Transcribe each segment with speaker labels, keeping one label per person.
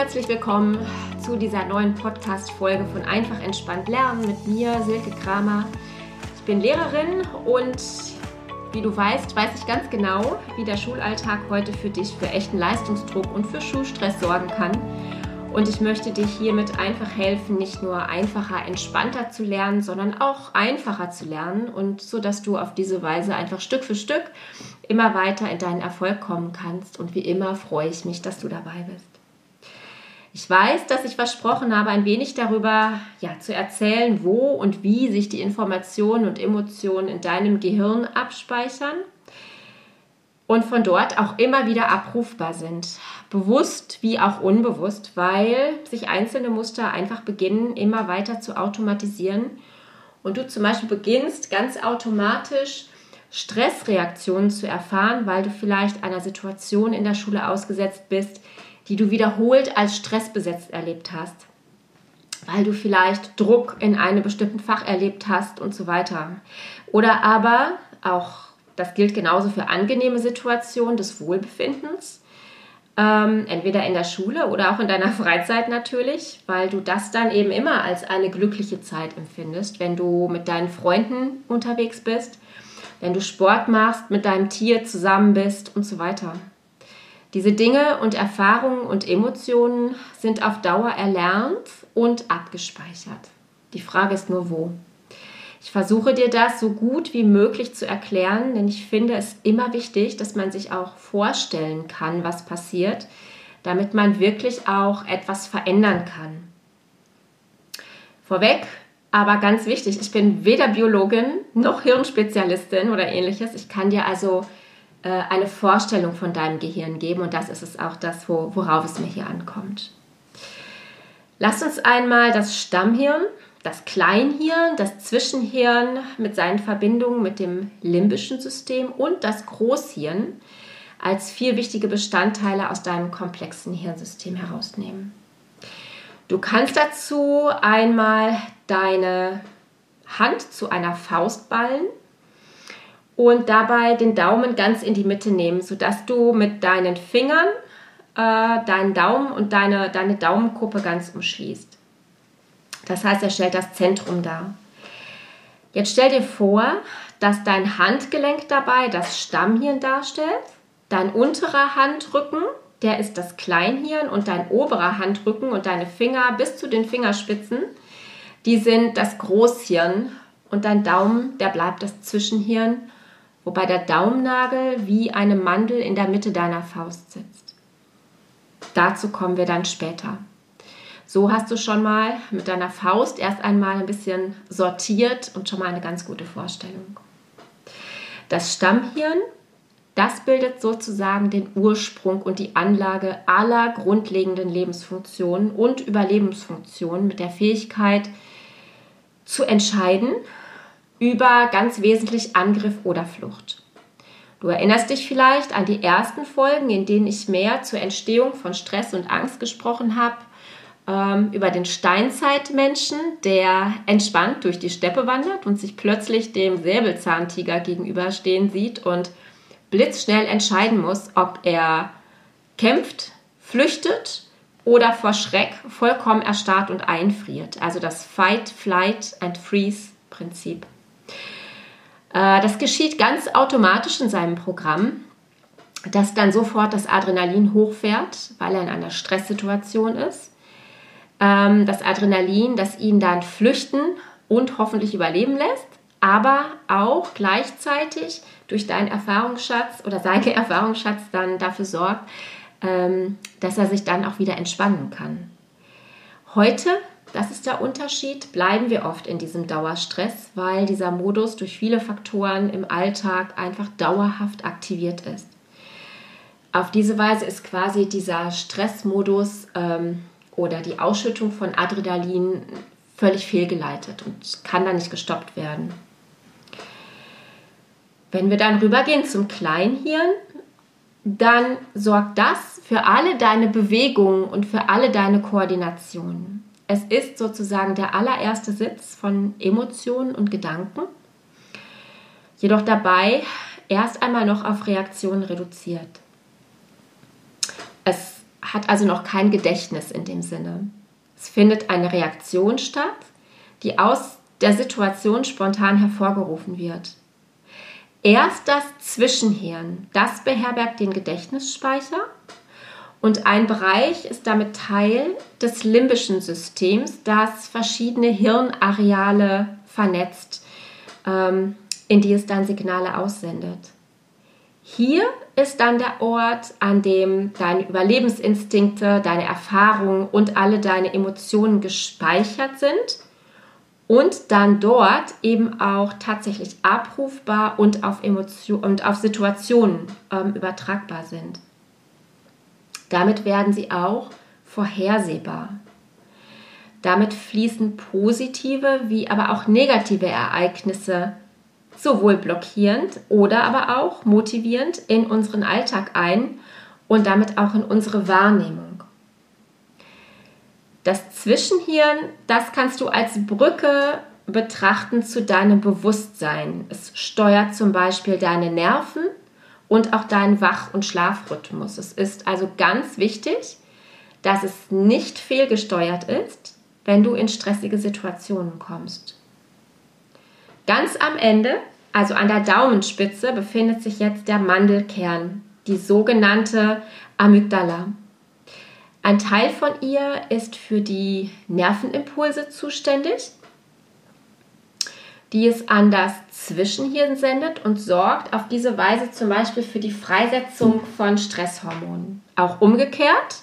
Speaker 1: herzlich willkommen zu dieser neuen Podcast-Folge von Einfach entspannt lernen mit mir, Silke Kramer. Ich bin Lehrerin und wie du weißt, weiß ich ganz genau, wie der Schulalltag heute für dich für echten Leistungsdruck und für Schulstress sorgen kann. Und ich möchte dich hiermit einfach helfen, nicht nur einfacher, entspannter zu lernen, sondern auch einfacher zu lernen und so, dass du auf diese Weise einfach Stück für Stück immer weiter in deinen Erfolg kommen kannst. Und wie immer freue ich mich, dass du dabei bist. Ich weiß, dass ich versprochen habe, ein wenig darüber ja, zu erzählen, wo und wie sich die Informationen und Emotionen in deinem Gehirn abspeichern und von dort auch immer wieder abrufbar sind. Bewusst wie auch unbewusst, weil sich einzelne Muster einfach beginnen, immer weiter zu automatisieren und du zum Beispiel beginnst ganz automatisch Stressreaktionen zu erfahren, weil du vielleicht einer Situation in der Schule ausgesetzt bist, die du wiederholt als stressbesetzt erlebt hast, weil du vielleicht Druck in einem bestimmten Fach erlebt hast und so weiter. Oder aber auch, das gilt genauso für angenehme Situationen des Wohlbefindens, ähm, entweder in der Schule oder auch in deiner Freizeit natürlich, weil du das dann eben immer als eine glückliche Zeit empfindest, wenn du mit deinen Freunden unterwegs bist, wenn du Sport machst, mit deinem Tier zusammen bist und so weiter. Diese Dinge und Erfahrungen und Emotionen sind auf Dauer erlernt und abgespeichert. Die Frage ist nur wo. Ich versuche dir das so gut wie möglich zu erklären, denn ich finde es immer wichtig, dass man sich auch vorstellen kann, was passiert, damit man wirklich auch etwas verändern kann. Vorweg, aber ganz wichtig, ich bin weder Biologin noch Hirnspezialistin oder ähnliches. Ich kann dir also eine Vorstellung von deinem Gehirn geben und das ist es auch das, wo, worauf es mir hier ankommt. Lass uns einmal das Stammhirn, das Kleinhirn, das Zwischenhirn mit seinen Verbindungen mit dem limbischen System und das Großhirn als vier wichtige Bestandteile aus deinem komplexen Hirnsystem herausnehmen. Du kannst dazu einmal deine Hand zu einer Faust ballen und dabei den Daumen ganz in die Mitte nehmen, sodass du mit deinen Fingern äh, deinen Daumen und deine, deine Daumenkuppe ganz umschließt. Das heißt, er stellt das Zentrum dar. Jetzt stell dir vor, dass dein Handgelenk dabei das Stammhirn darstellt, dein unterer Handrücken, der ist das Kleinhirn und dein oberer Handrücken und deine Finger bis zu den Fingerspitzen, die sind das Großhirn und dein Daumen, der bleibt das Zwischenhirn wobei der Daumennagel wie eine Mandel in der Mitte deiner Faust sitzt. Dazu kommen wir dann später. So hast du schon mal mit deiner Faust erst einmal ein bisschen sortiert und schon mal eine ganz gute Vorstellung. Das Stammhirn, das bildet sozusagen den Ursprung und die Anlage aller grundlegenden Lebensfunktionen und Überlebensfunktionen mit der Fähigkeit zu entscheiden, über ganz wesentlich Angriff oder Flucht. Du erinnerst dich vielleicht an die ersten Folgen, in denen ich mehr zur Entstehung von Stress und Angst gesprochen habe, ähm, über den Steinzeitmenschen, der entspannt durch die Steppe wandert und sich plötzlich dem Säbelzahntiger gegenüberstehen sieht und blitzschnell entscheiden muss, ob er kämpft, flüchtet oder vor Schreck vollkommen erstarrt und einfriert. Also das Fight, Flight and Freeze Prinzip. Äh, das geschieht ganz automatisch in seinem Programm, dass dann sofort das Adrenalin hochfährt, weil er in einer Stresssituation ist. Ähm, das Adrenalin, das ihn dann flüchten und hoffentlich überleben lässt, aber auch gleichzeitig durch deinen Erfahrungsschatz oder seinen Erfahrungsschatz dann dafür sorgt, ähm, dass er sich dann auch wieder entspannen kann. Heute das ist der Unterschied. Bleiben wir oft in diesem Dauerstress, weil dieser Modus durch viele Faktoren im Alltag einfach dauerhaft aktiviert ist. Auf diese Weise ist quasi dieser Stressmodus ähm, oder die Ausschüttung von Adrenalin völlig fehlgeleitet und kann dann nicht gestoppt werden. Wenn wir dann rübergehen zum Kleinhirn, dann sorgt das für alle deine Bewegungen und für alle deine Koordinationen. Es ist sozusagen der allererste Sitz von Emotionen und Gedanken, jedoch dabei erst einmal noch auf Reaktionen reduziert. Es hat also noch kein Gedächtnis in dem Sinne. Es findet eine Reaktion statt, die aus der Situation spontan hervorgerufen wird. Erst das Zwischenhirn, das beherbergt den Gedächtnisspeicher und ein Bereich ist damit Teil des limbischen Systems, das verschiedene Hirnareale vernetzt, ähm, in die es dann Signale aussendet. Hier ist dann der Ort, an dem deine Überlebensinstinkte, deine Erfahrungen und alle deine Emotionen gespeichert sind und dann dort eben auch tatsächlich abrufbar und auf, Emotion, und auf Situationen ähm, übertragbar sind. Damit werden sie auch vorhersehbar. Damit fließen positive wie aber auch negative Ereignisse sowohl blockierend oder aber auch motivierend in unseren Alltag ein und damit auch in unsere Wahrnehmung. Das Zwischenhirn, das kannst du als Brücke betrachten zu deinem Bewusstsein. Es steuert zum Beispiel deine Nerven und auch deinen Wach- und Schlafrhythmus. Es ist also ganz wichtig, dass es nicht fehlgesteuert ist, wenn du in stressige Situationen kommst. Ganz am Ende, also an der Daumenspitze, befindet sich jetzt der Mandelkern, die sogenannte Amygdala. Ein Teil von ihr ist für die Nervenimpulse zuständig, die es an das Zwischenhirn sendet und sorgt auf diese Weise zum Beispiel für die Freisetzung von Stresshormonen. Auch umgekehrt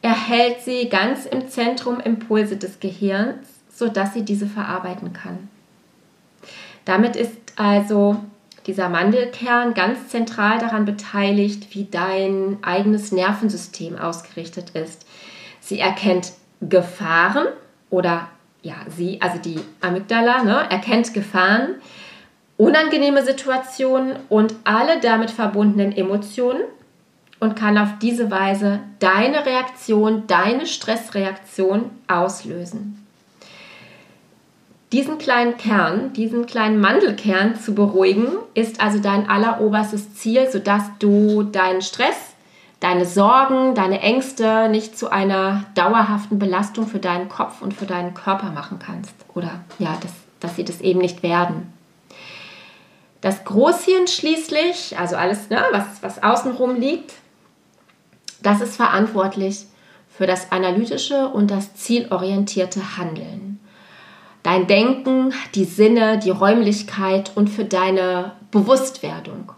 Speaker 1: erhält sie ganz im Zentrum Impulse des Gehirns, sodass sie diese verarbeiten kann. Damit ist also dieser Mandelkern ganz zentral daran beteiligt, wie dein eigenes Nervensystem ausgerichtet ist. Sie erkennt Gefahren oder ja, sie, also die Amygdala, ne, erkennt Gefahren, unangenehme Situationen und alle damit verbundenen Emotionen und kann auf diese Weise deine Reaktion, deine Stressreaktion auslösen. Diesen kleinen Kern, diesen kleinen Mandelkern zu beruhigen, ist also dein alleroberstes Ziel, sodass du deinen Stress, deine Sorgen, deine Ängste nicht zu einer dauerhaften Belastung für deinen Kopf und für deinen Körper machen kannst. Oder ja, dass, dass sie das eben nicht werden. Das Großhirn schließlich, also alles, ne, was, was außenrum liegt, das ist verantwortlich für das analytische und das zielorientierte Handeln dein Denken, die Sinne, die Räumlichkeit und für deine Bewusstwerdung.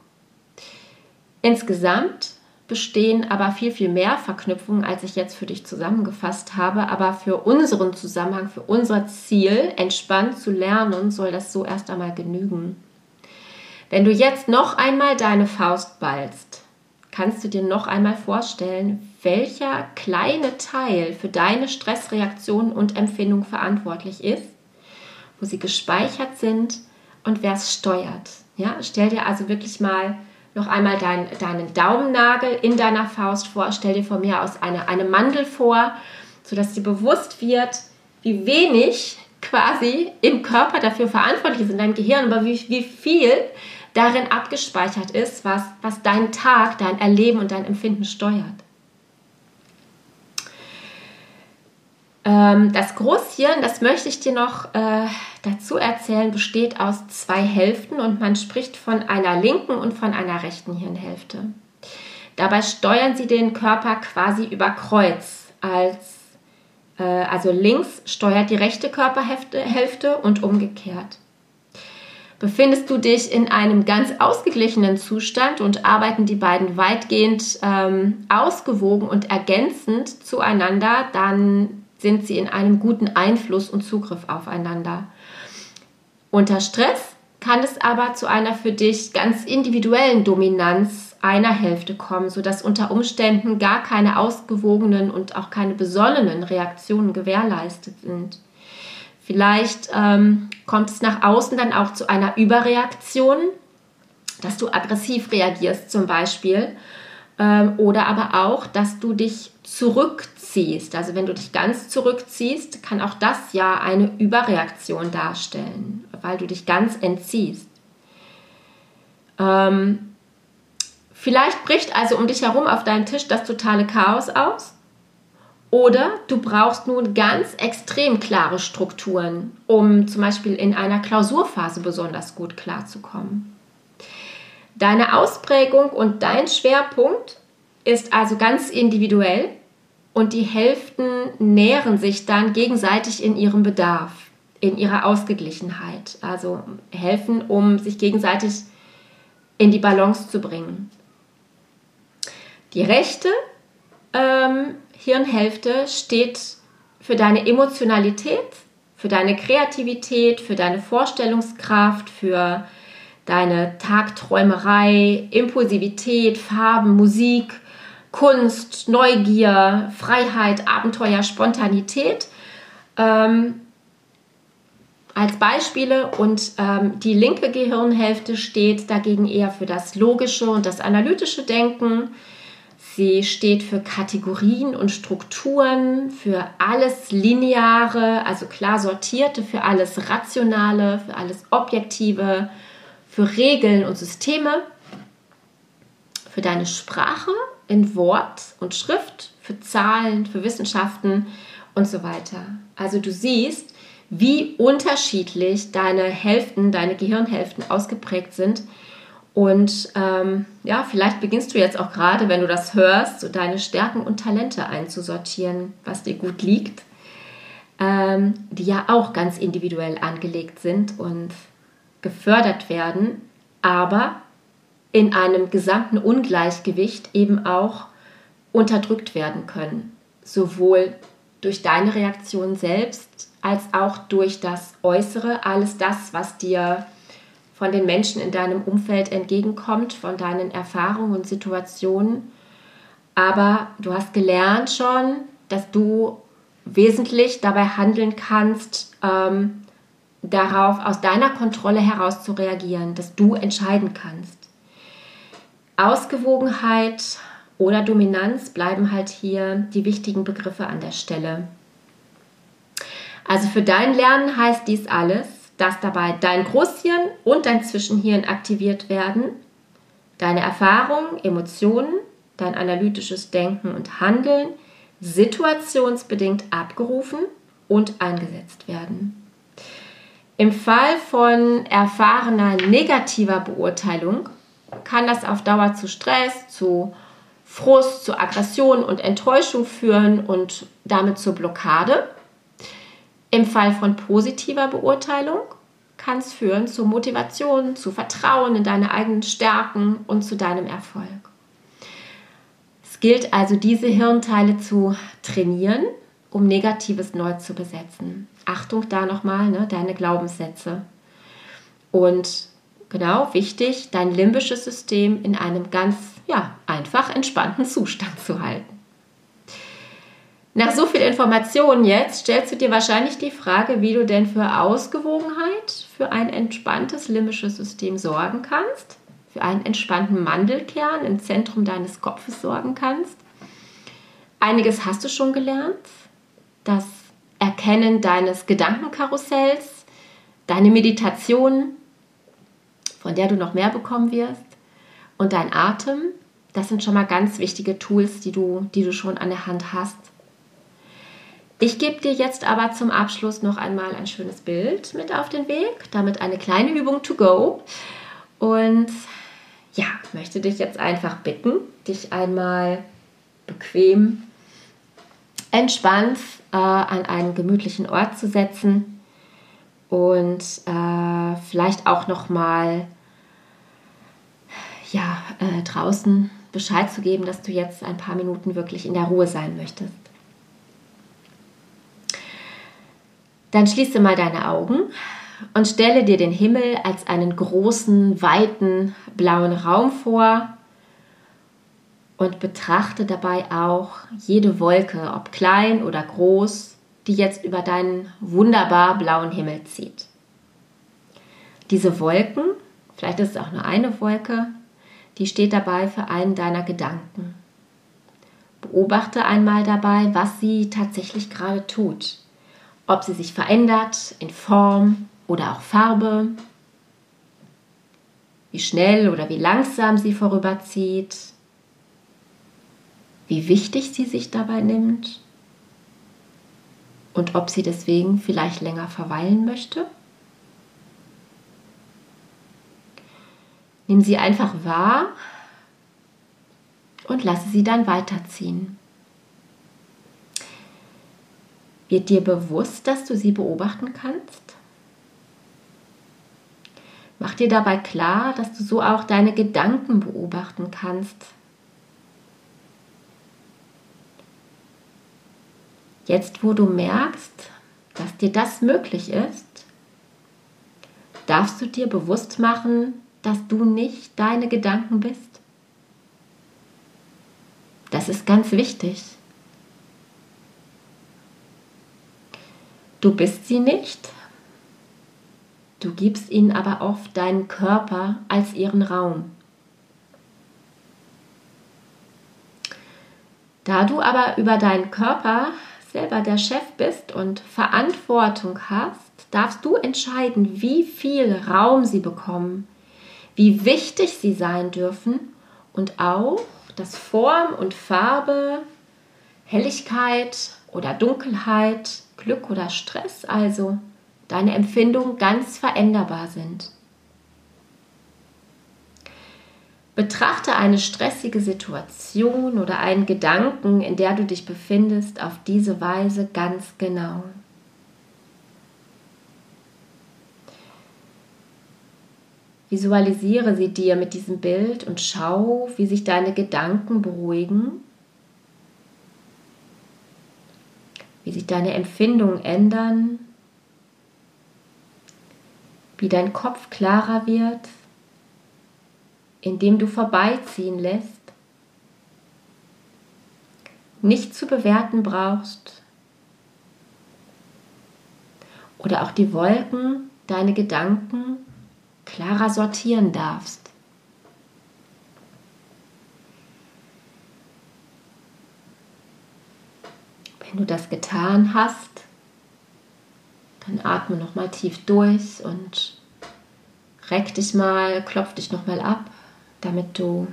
Speaker 1: Insgesamt bestehen aber viel, viel mehr Verknüpfungen, als ich jetzt für dich zusammengefasst habe. Aber für unseren Zusammenhang, für unser Ziel, entspannt zu lernen, soll das so erst einmal genügen. Wenn du jetzt noch einmal deine Faust ballst, kannst du dir noch einmal vorstellen, welcher kleine Teil für deine Stressreaktion und Empfindung verantwortlich ist wo sie gespeichert sind und wer es steuert. Ja, stell dir also wirklich mal noch einmal dein, deinen Daumennagel in deiner Faust vor. Stell dir von mir aus eine, eine Mandel vor, sodass dir bewusst wird, wie wenig quasi im Körper dafür verantwortlich ist, in deinem Gehirn, aber wie, wie viel darin abgespeichert ist, was, was deinen Tag, dein Erleben und dein Empfinden steuert. Das Großhirn, das möchte ich dir noch äh, dazu erzählen, besteht aus zwei Hälften und man spricht von einer linken und von einer rechten Hirnhälfte. Dabei steuern sie den Körper quasi über Kreuz. Als, äh, also links steuert die rechte Körperhälfte und umgekehrt. Befindest du dich in einem ganz ausgeglichenen Zustand und arbeiten die beiden weitgehend ähm, ausgewogen und ergänzend zueinander, dann sind sie in einem guten Einfluss und Zugriff aufeinander. Unter Stress kann es aber zu einer für dich ganz individuellen Dominanz einer Hälfte kommen, sodass unter Umständen gar keine ausgewogenen und auch keine besonnenen Reaktionen gewährleistet sind. Vielleicht ähm, kommt es nach außen dann auch zu einer Überreaktion, dass du aggressiv reagierst zum Beispiel, ähm, oder aber auch, dass du dich zurückziehst. Also wenn du dich ganz zurückziehst, kann auch das ja eine Überreaktion darstellen, weil du dich ganz entziehst. Ähm, Vielleicht bricht also um dich herum auf deinem Tisch das totale Chaos aus. Oder du brauchst nun ganz extrem klare Strukturen, um zum Beispiel in einer Klausurphase besonders gut klarzukommen. Deine Ausprägung und dein Schwerpunkt ist also ganz individuell und die Hälften nähren sich dann gegenseitig in ihrem Bedarf, in ihrer Ausgeglichenheit, also helfen, um sich gegenseitig in die Balance zu bringen. Die rechte ähm, Hirnhälfte steht für deine Emotionalität, für deine Kreativität, für deine Vorstellungskraft, für deine Tagträumerei, Impulsivität, Farben, Musik, Kunst, Neugier, Freiheit, Abenteuer, Spontanität ähm, als Beispiele. Und ähm, die linke Gehirnhälfte steht dagegen eher für das logische und das analytische Denken, Sie steht für Kategorien und Strukturen, für alles Lineare, also klar sortierte, für alles Rationale, für alles Objektive, für Regeln und Systeme, für deine Sprache in Wort und Schrift, für Zahlen, für Wissenschaften und so weiter. Also du siehst, wie unterschiedlich deine Hälften, deine Gehirnhälften ausgeprägt sind und ähm, ja, vielleicht beginnst du jetzt auch gerade, wenn du das hörst, so deine Stärken und Talente einzusortieren, was dir gut liegt, ähm, die ja auch ganz individuell angelegt sind und gefördert werden, aber in einem gesamten Ungleichgewicht eben auch unterdrückt werden können. Sowohl durch deine Reaktion selbst als auch durch das Äußere, alles das, was dir von den Menschen in deinem Umfeld entgegenkommt, von deinen Erfahrungen und Situationen. Aber du hast gelernt schon, dass du wesentlich dabei handeln kannst, ähm, darauf aus deiner Kontrolle heraus zu reagieren, dass du entscheiden kannst. Ausgewogenheit oder Dominanz bleiben halt hier die wichtigen Begriffe an der Stelle. Also für dein Lernen heißt dies alles, dass dabei dein Großhirn und dein Zwischenhirn aktiviert werden, deine Erfahrungen, Emotionen, dein analytisches Denken und Handeln situationsbedingt abgerufen und eingesetzt werden. Im Fall von erfahrener negativer Beurteilung kann das auf Dauer zu Stress, zu Frust, zu Aggression und Enttäuschung führen und damit zur Blockade. Im Fall von positiver Beurteilung kann es führen zu Motivation, zu Vertrauen in deine eigenen Stärken und zu deinem Erfolg. Es gilt also, diese Hirnteile zu trainieren, um Negatives neu zu besetzen. Achtung da nochmal, ne, deine Glaubenssätze. Und genau, wichtig, dein limbisches System in einem ganz ja, einfach entspannten Zustand zu halten. Nach so viel Informationen jetzt stellst du dir wahrscheinlich die Frage, wie du denn für Ausgewogenheit, für ein entspanntes limbisches System sorgen kannst, für einen entspannten Mandelkern im Zentrum deines Kopfes sorgen kannst. Einiges hast du schon gelernt. Das Erkennen deines Gedankenkarussells, deine Meditation, von der du noch mehr bekommen wirst, und dein Atem. Das sind schon mal ganz wichtige Tools, die du, die du schon an der Hand hast ich gebe dir jetzt aber zum Abschluss noch einmal ein schönes Bild mit auf den Weg, damit eine kleine Übung to go. Und ja, möchte dich jetzt einfach bitten, dich einmal bequem, entspannt äh, an einen gemütlichen Ort zu setzen und äh, vielleicht auch noch mal ja, äh, draußen Bescheid zu geben, dass du jetzt ein paar Minuten wirklich in der Ruhe sein möchtest. Dann schließe mal deine Augen und stelle dir den Himmel als einen großen, weiten, blauen Raum vor und betrachte dabei auch jede Wolke, ob klein oder groß, die jetzt über deinen wunderbar blauen Himmel zieht. Diese Wolken, vielleicht ist es auch nur eine Wolke, die steht dabei für einen deiner Gedanken. Beobachte einmal dabei, was sie tatsächlich gerade tut ob sie sich verändert in Form oder auch Farbe. wie schnell oder wie langsam sie vorüberzieht, wie wichtig sie sich dabei nimmt und ob sie deswegen vielleicht länger verweilen möchte. Nimm sie einfach wahr und lasse sie dann weiterziehen. Wird dir bewusst, dass du sie beobachten kannst? Mach dir dabei klar, dass du so auch deine Gedanken beobachten kannst. Jetzt, wo du merkst, dass dir das möglich ist, darfst du dir bewusst machen, dass du nicht deine Gedanken bist. Das ist ganz wichtig. Du bist sie nicht, du gibst ihnen aber oft deinen Körper als ihren Raum. Da du aber über deinen Körper selber der Chef bist und Verantwortung hast, darfst du entscheiden, wie viel Raum sie bekommen, wie wichtig sie sein dürfen und auch, dass Form und Farbe, Helligkeit oder Dunkelheit Glück oder Stress also deine Empfindungen ganz veränderbar sind. Betrachte eine stressige Situation oder einen Gedanken, in der du dich befindest, auf diese Weise ganz genau. Visualisiere sie dir mit diesem Bild und schau, wie sich deine Gedanken beruhigen wie sich deine Empfindungen ändern, wie dein Kopf klarer wird, indem du vorbeiziehen lässt, nicht zu bewerten brauchst oder auch die Wolken, deine Gedanken klarer sortieren darfst. Wenn du das getan hast, dann atme nochmal tief durch und reck dich mal, klopf dich nochmal ab, damit du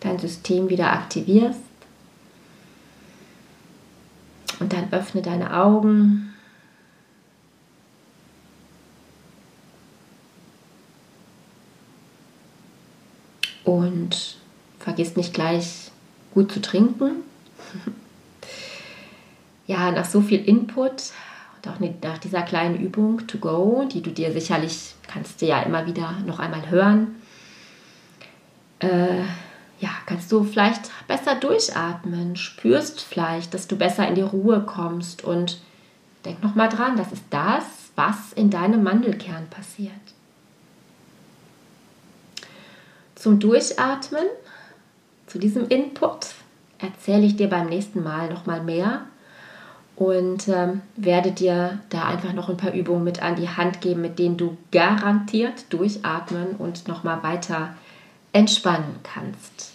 Speaker 1: dein System wieder aktivierst. Und dann öffne deine Augen. Und vergiss nicht gleich gut zu trinken. ja, nach so viel Input und auch nach dieser kleinen Übung to go, die du dir sicherlich kannst du ja immer wieder noch einmal hören, äh, ja, kannst du vielleicht besser durchatmen, spürst vielleicht, dass du besser in die Ruhe kommst und denk noch mal dran, das ist das, was in deinem Mandelkern passiert. Zum Durchatmen, zu diesem Input, erzähle ich dir beim nächsten Mal noch mal mehr und ähm, werde dir da einfach noch ein paar Übungen mit an die Hand geben, mit denen du garantiert durchatmen und nochmal weiter entspannen kannst.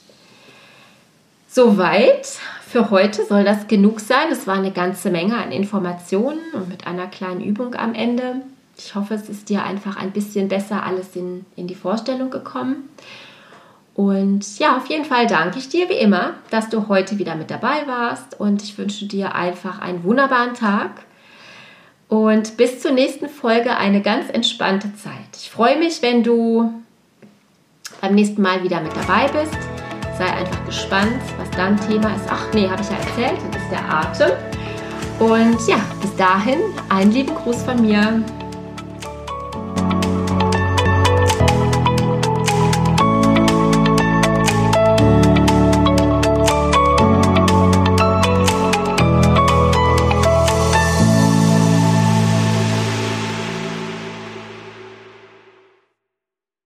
Speaker 1: Soweit für heute soll das genug sein. Es war eine ganze Menge an Informationen und mit einer kleinen Übung am Ende. Ich hoffe, es ist dir einfach ein bisschen besser alles in, in die Vorstellung gekommen. Und ja, auf jeden Fall danke ich dir wie immer, dass du heute wieder mit dabei warst und ich wünsche dir einfach einen wunderbaren Tag und bis zur nächsten Folge eine ganz entspannte Zeit. Ich freue mich, wenn du beim nächsten Mal wieder mit dabei bist. Sei einfach gespannt, was dann Thema ist. Ach nee, habe ich ja erzählt, das ist der Atem. Und ja, bis dahin, einen lieben Gruß von mir.